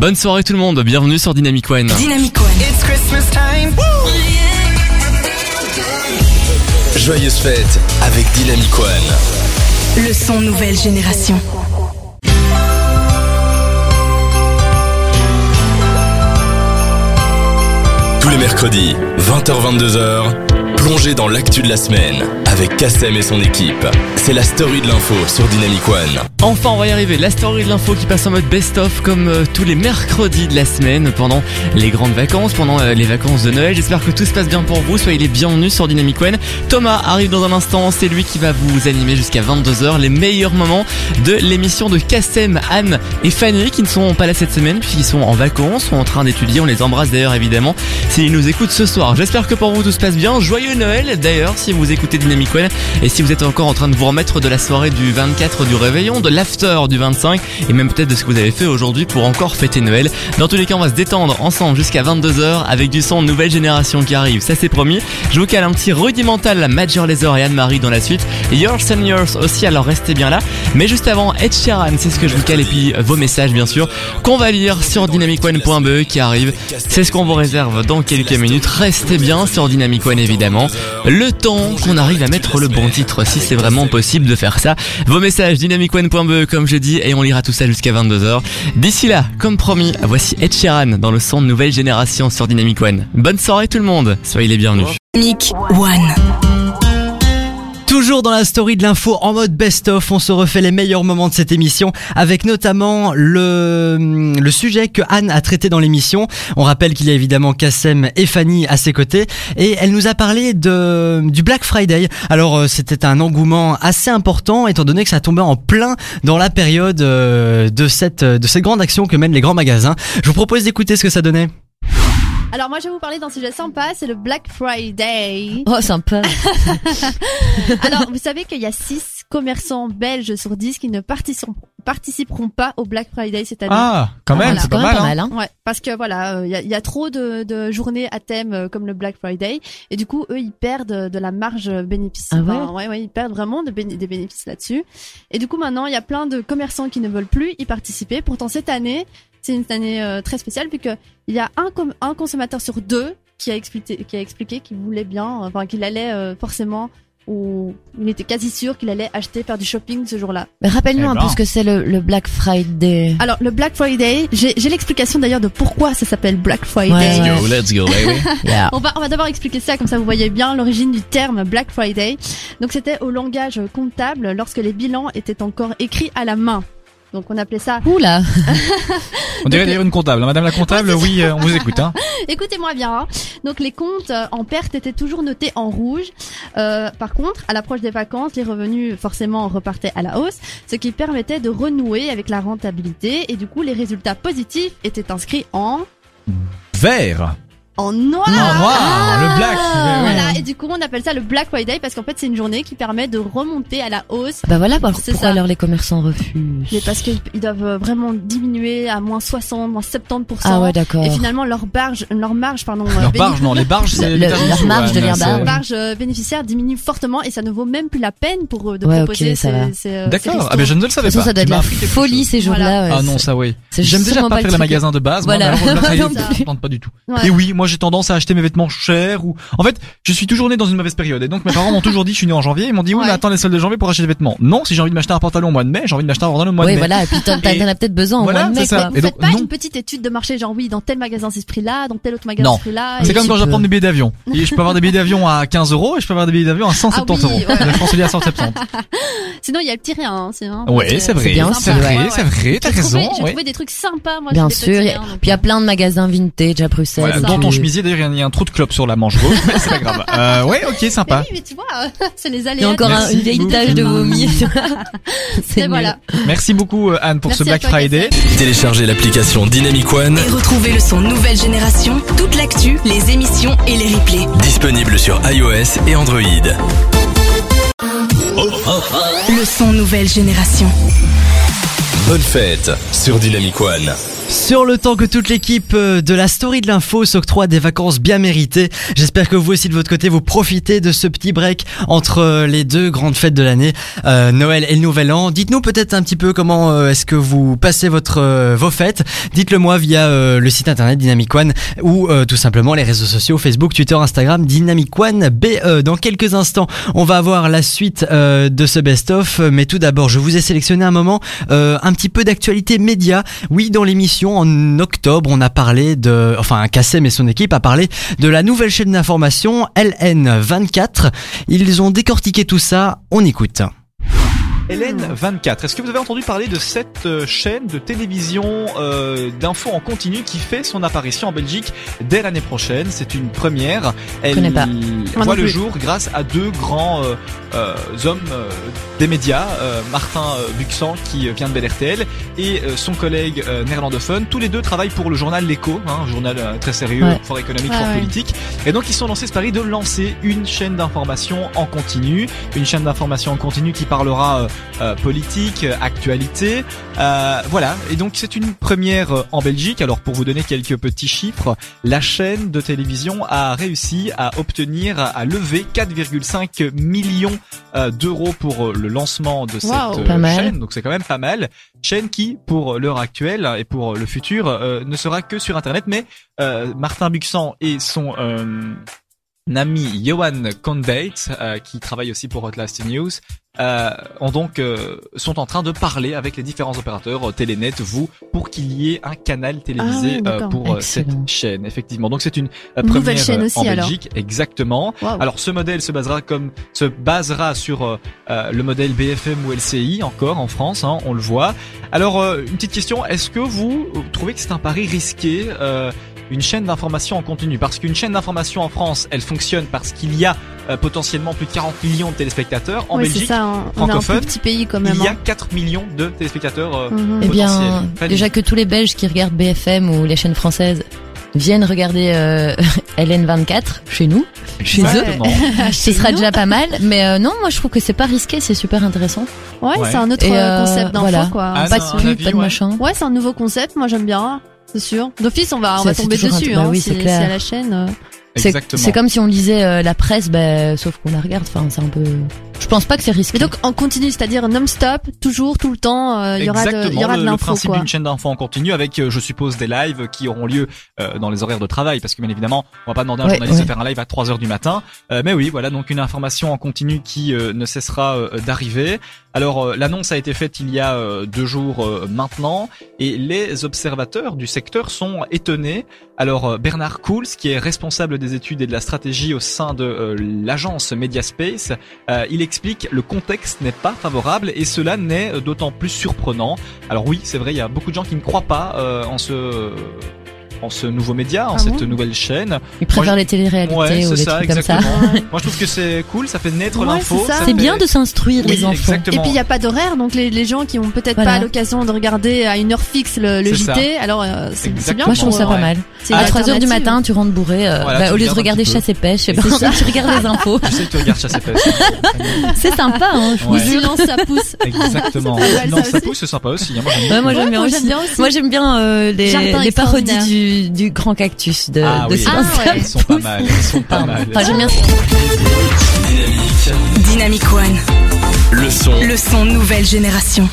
Bonne soirée tout le monde, bienvenue sur Dynamic One. Dynamic One. It's Christmas time. Joyeuses fêtes avec Dynamic One. Le son nouvelle génération. Tous les mercredis, 20h-22h, plongez dans l'actu de la semaine avec Kassem et son équipe. C'est la story de l'info sur Dynamic One. Enfin on va y arriver, la story de l'info qui passe en mode best-of comme euh, tous les mercredis de la semaine pendant les grandes vacances, pendant euh, les vacances de Noël. J'espère que tout se passe bien pour vous, soyez les bienvenus sur Dynamic One. Thomas arrive dans un instant, c'est lui qui va vous animer jusqu'à 22h, les meilleurs moments de l'émission de Kassem, Anne et Fanny qui ne sont pas là cette semaine puisqu'ils sont en vacances, sont en train d'étudier, on les embrasse d'ailleurs évidemment s'ils nous écoutent ce soir. J'espère que pour vous tout se passe bien, joyeux Noël d'ailleurs si vous écoutez Dynamic One et si vous êtes encore en train de vous remettre de la soirée du 24 du réveillon, de l'after du 25 et même peut-être de ce que vous avez fait aujourd'hui pour encore fêter Noël. Dans tous les cas, on va se détendre ensemble jusqu'à 22h avec du son nouvelle génération qui arrive, ça c'est promis. Je vous cale un petit rudimental Major Lazer et Anne-Marie dans la suite. Yours and Yours aussi, alors restez bien là. Mais juste avant, Ed Sheeran, c'est ce que je vous cale et puis vos messages bien sûr qu'on va lire sur dynamicone.be qui arrive. C'est ce qu'on vous réserve dans quelques minutes. Restez bien sur Dynamic One évidemment. Le temps qu'on arrive à mettre le bon titre si c'est vraiment possible de faire ça. Vos messages dynamicone.be comme je dis et on lira tout ça jusqu'à 22h. D'ici là, comme promis, voici Ed Sheeran dans le son de nouvelle génération sur Dynamic One. Bonne soirée tout le monde, soyez les bienvenus. Toujours dans la story de l'info en mode best-of, on se refait les meilleurs moments de cette émission avec notamment le, le sujet que Anne a traité dans l'émission. On rappelle qu'il y a évidemment Kassem et Fanny à ses côtés et elle nous a parlé de, du Black Friday. Alors euh, c'était un engouement assez important étant donné que ça tombait en plein dans la période euh, de cette, de cette grande action que mènent les grands magasins. Je vous propose d'écouter ce que ça donnait. Alors moi je vais vous parler d'un sujet sympa, c'est le Black Friday. Oh, sympa. Alors vous savez qu'il y a 6 commerçants belges sur 10 qui ne participeront, participeront pas au Black Friday cette année. Ah, quand même, Voilà. c'est quand pas même pas hein. mal, hein. Ouais, parce que voilà, euh, il y, a, il y a trop de, de journées à thème euh, comme le Black Friday et du coup eux ils perdent de la marge bénéfice. Ah ouais Enfin, ouais, ouais, ils perdent vraiment de béné- des bénéfices là-dessus. Et du coup maintenant il y a plein de commerçants qui ne veulent plus y participer. Pourtant cette année c'est une année euh, très spéciale puisque il y a un, com- un consommateur sur deux qui a expliqué qui a expliqué qu'il voulait bien, enfin qu'il allait euh, forcément ou il était quasi sûr qu'il allait acheter faire du shopping ce jour-là. Mais rappelle-nous Eh un ben. peu ce que c'est le, le Black Friday. Alors le Black Friday, j'ai j'ai l'explication d'ailleurs de pourquoi ça s'appelle Black Friday. Ouais, ouais. Go, let's go, baby. Yeah. On va, on va d'abord expliquer ça, comme ça vous voyez bien l'origine du terme Black Friday. Donc c'était au langage comptable lorsque les bilans étaient encore écrits à la main. Donc on appelait ça. Oula. On dirait d'ailleurs une comptable. Madame la comptable, oui, euh, on vous écoute. Hein. Écoutez-moi bien. hein. Donc les comptes euh, en perte étaient toujours notés en rouge. Euh, par contre, à l'approche des vacances, les revenus forcément repartaient à la hausse, ce qui permettait de renouer avec la rentabilité et du coup les résultats positifs étaient inscrits en Vert. En noir. En noir, le black. oui. Voilà, et du coup on appelle ça le Black Friday parce qu'en fait c'est une journée qui permet de remonter à la hausse Bah voilà pour- C'est pourquoi ça. alors les commerçants refusent. Mais parce qu'ils ils doivent euh, vraiment diminuer à moins 60, moins 70%. Ah ouais, d'accord. Et finalement, leur marge, leur marge, pardon, euh, Leur barge, non, les barges, c'est Le- leur marge ouais, devient c'est- barge. leur marge euh, bénéficiaire diminue fortement et ça ne vaut même plus la peine pour eux de Ouais, proposer ces, va. ces, ces D'accord. Ah ben je ne le De savais toute façon, pas. ça doit être la folie ces jours-là. Ah non, ça oui. J'aime déjà pas faire les magasins de base. moi, mais me tente pas du tout. Et oui, moi j'ai tendance à acheter mes vêtements chers ou en fait, je suis toujours né dans une mauvaise période et donc mes parents m'ont toujours dit je suis né en janvier, ils m'ont dit oui, mais attends les soldes de janvier pour acheter des vêtements. Non, si j'ai envie de m'acheter un pantalon au mois de mai, j'ai envie de m'acheter un pantalon au mois Oui, de mai. voilà. Et puis t'en as peut-être besoin au mois de mai. Vous faites pas une petite étude de marché, genre oui, dans tel magasin c'est ce prix-là, dans tel autre magasin ce prix-là. C'est comme quand je tu prends peux. des billets d'avion. Et je peux avoir des billets d'avion à 15 euros et je peux avoir des billets d'avion à 170 Ah oui, euros. La France est à 170. Sinon, il y a le petit rien, hein. Ouais, c'est vrai, c'est vrai, c'est vrai, t'as raison. J'ai trouvé des trucs sympas, moi. Bien sûr. Puis il y a plein de magasins vintage à Bruxelles. Chemisier d'ailleurs il y a un trou de clope sur la manche gauche, mais c'est pas grave. Euh, ouais, ok, Mais sympa. oui, mais tu vois, c'est les Il y aléas. a encore un- Merci une vieille beaucoup. tache de vomi. C'est voilà. Merci beaucoup euh, Anne pour Merci ce Black toi, Friday. Téléchargez l'application Dynamic One, Et retrouvez le son nouvelle génération, toute l'actu, les émissions et les replays. disponible sur iOS et Android. Le son nouvelle génération. Bonne fête sur Dynamic One. Sur le temps que toute l'équipe euh, de la story de l'info s'octroie des vacances bien méritées, j'espère que vous aussi de votre côté vous profitez de ce petit break entre euh, les deux grandes fêtes de l'année, euh, Noël et le Nouvel An. Dites-nous peut-être un petit peu comment est-ce que vous passez votre vos fêtes. Dites-le moi via le site internet Dynamic One ou tout simplement les réseaux sociaux Facebook, Twitter, Instagram Dynamic One BE. Dans quelques instants, on va avoir la suite de ce best-of, mais tout d'abord, je vous ai sélectionné un moment un petit peu d'actualité média. Oui, dans l'émission en octobre, on a parlé de, enfin, Kassem et son équipe a parlé de la nouvelle chaîne d'information LN24. Ils ont décortiqué tout ça. On écoute. LN24. Est-ce que vous avez entendu parler de cette euh, chaîne de télévision euh, d'infos en continu qui fait son apparition en Belgique dès l'année prochaine? C'est une première. Elle pas. Voit le jour grâce à deux grands euh, euh, hommes euh, des médias, euh, Martin Buxan qui vient de BLRTL et euh, son collègue euh, néerlandophone. Tous les deux travaillent pour le journal L'Echo, hein, un journal très sérieux, Ouais. fort économique, Ouais, fort ouais. politique. Et donc ils sont lancés ce pari de lancer une chaîne d'information en continu, une chaîne d'information en continu qui parlera euh, politique, euh, actualité, euh, voilà. Et donc c'est une première euh, en Belgique. Alors pour vous donner quelques petits chiffres, la chaîne de télévision a réussi à obtenir, à lever 4,5 millions d'euros pour le lancement de cette Wow. Pas mal. chaîne. Donc c'est quand même pas mal. Chaîne qui, pour l'heure actuelle et pour le futur, euh, ne sera que sur Internet. Mais euh, Martin Buxan et son euh, ami Johan Condate, euh, qui travaille aussi pour Outlast News, euh, ont donc euh, sont en train de parler avec les différents opérateurs euh, Télénet, vous, pour qu'il y ait un canal télévisé Ah euh, pour euh, cette chaîne. Effectivement, donc c'est une, première nouvelle chaîne aussi, en alors. Belgique, exactement. Waouh. Alors ce modèle se basera comme se basera sur le modèle BFM ou LCI encore en France, hein, on le voit. Alors euh, une petite question, est-ce que vous trouvez que c'est un pari risqué euh, une chaîne d'information en continu parce qu'une chaîne d'information en France, elle fonctionne parce qu'il y a euh, potentiellement plus de 40 millions de téléspectateurs. En oui, c'est Belgique, ça. hein. On un francophone, plus petit pays quand même. il y a hein. 4 millions de téléspectateurs. euh, Mhm. Eh bien, déjà que tous les Belges qui regardent BFM ou les chaînes françaises viennent regarder euh, LN24 chez nous, chez eux. Exactement. Ce sera déjà pas mal, mais euh, non, moi je trouve que c'est pas risqué, c'est super intéressant. Ouais, Ouais. c'est un autre Et, euh, euh, concept d'info voilà. quoi. Ah, pas de un pub, avis, pas de ouais. machin. Ouais, c'est un nouveau concept. Moi j'aime bien. C'est sûr. D'office, on va, on va c'est tomber dessus. truc- bah hein, oui, si c'est à la chaîne. euh. C'est Exactement. c'est comme si on lisait euh, la presse, ben, sauf qu'on la regarde. Enfin, c'est un peu. Je pense pas que c'est risqué. Mais donc en continu, c'est-à-dire non-stop, toujours, tout le temps, euh, il y aura de, Exactement, il y aura de le, le l'info principe d'une chaîne d'infos en continu avec, euh, je suppose, des lives qui auront lieu euh, dans les horaires de travail, parce que bien évidemment, on va pas demander à un Ouais, journaliste ouais. de faire un live à 3 heures du matin. Euh, mais oui, voilà, donc une information en continu qui euh, ne cessera euh, d'arriver. Alors, euh, l'annonce a été faite il y a euh, deux jours euh, maintenant, et les observateurs du secteur sont étonnés. Alors, Bernard Cools, qui est responsable des études et de la stratégie au sein de l'agence Mediaspace, il explique le contexte n'est pas favorable et cela n'est d'autant plus surprenant. Alors oui, c'est vrai, il y a beaucoup de gens qui ne croient pas en ce en ce nouveau média, en Ah cette nouvelle chaîne. Ils préfèrent les téléréalités Ouais, ou les ça, trucs comme ça. Moi, je trouve que c'est cool, ça fait naître Ouais, l'info. c'est fait- bien de s'instruire Oui, les enfants. exactement. Et puis il y a pas d'horaire, donc les, les gens qui ont peut-être Voilà. pas l'occasion de regarder à une heure fixe le, le C'est ça. JT, alors euh, c'est bien. Moi, je trouve ça pas mal. À 3 heures du matin, tu rentres bourré. euh, Voilà, bah, tu au lieu de regarder chasse et pêche, tu regardes les infos. Je sais que tu regardes chasse et pêche. C'est sympa, hein, je Ouais. Ça pousse. Exactement. Non, ça pousse, c'est sympa aussi. Moi, j'aime bien aussi. Moi j'aime bien euh, les, parodies extraordinaire. Du, du grand cactus de, ah de oui, Ah ouais. ils sont pas mal. Ils sont pas Pardon. mal. Enfin, j'aime bien. Dynamique. Dynamic One, Le son. le son nouvelle génération.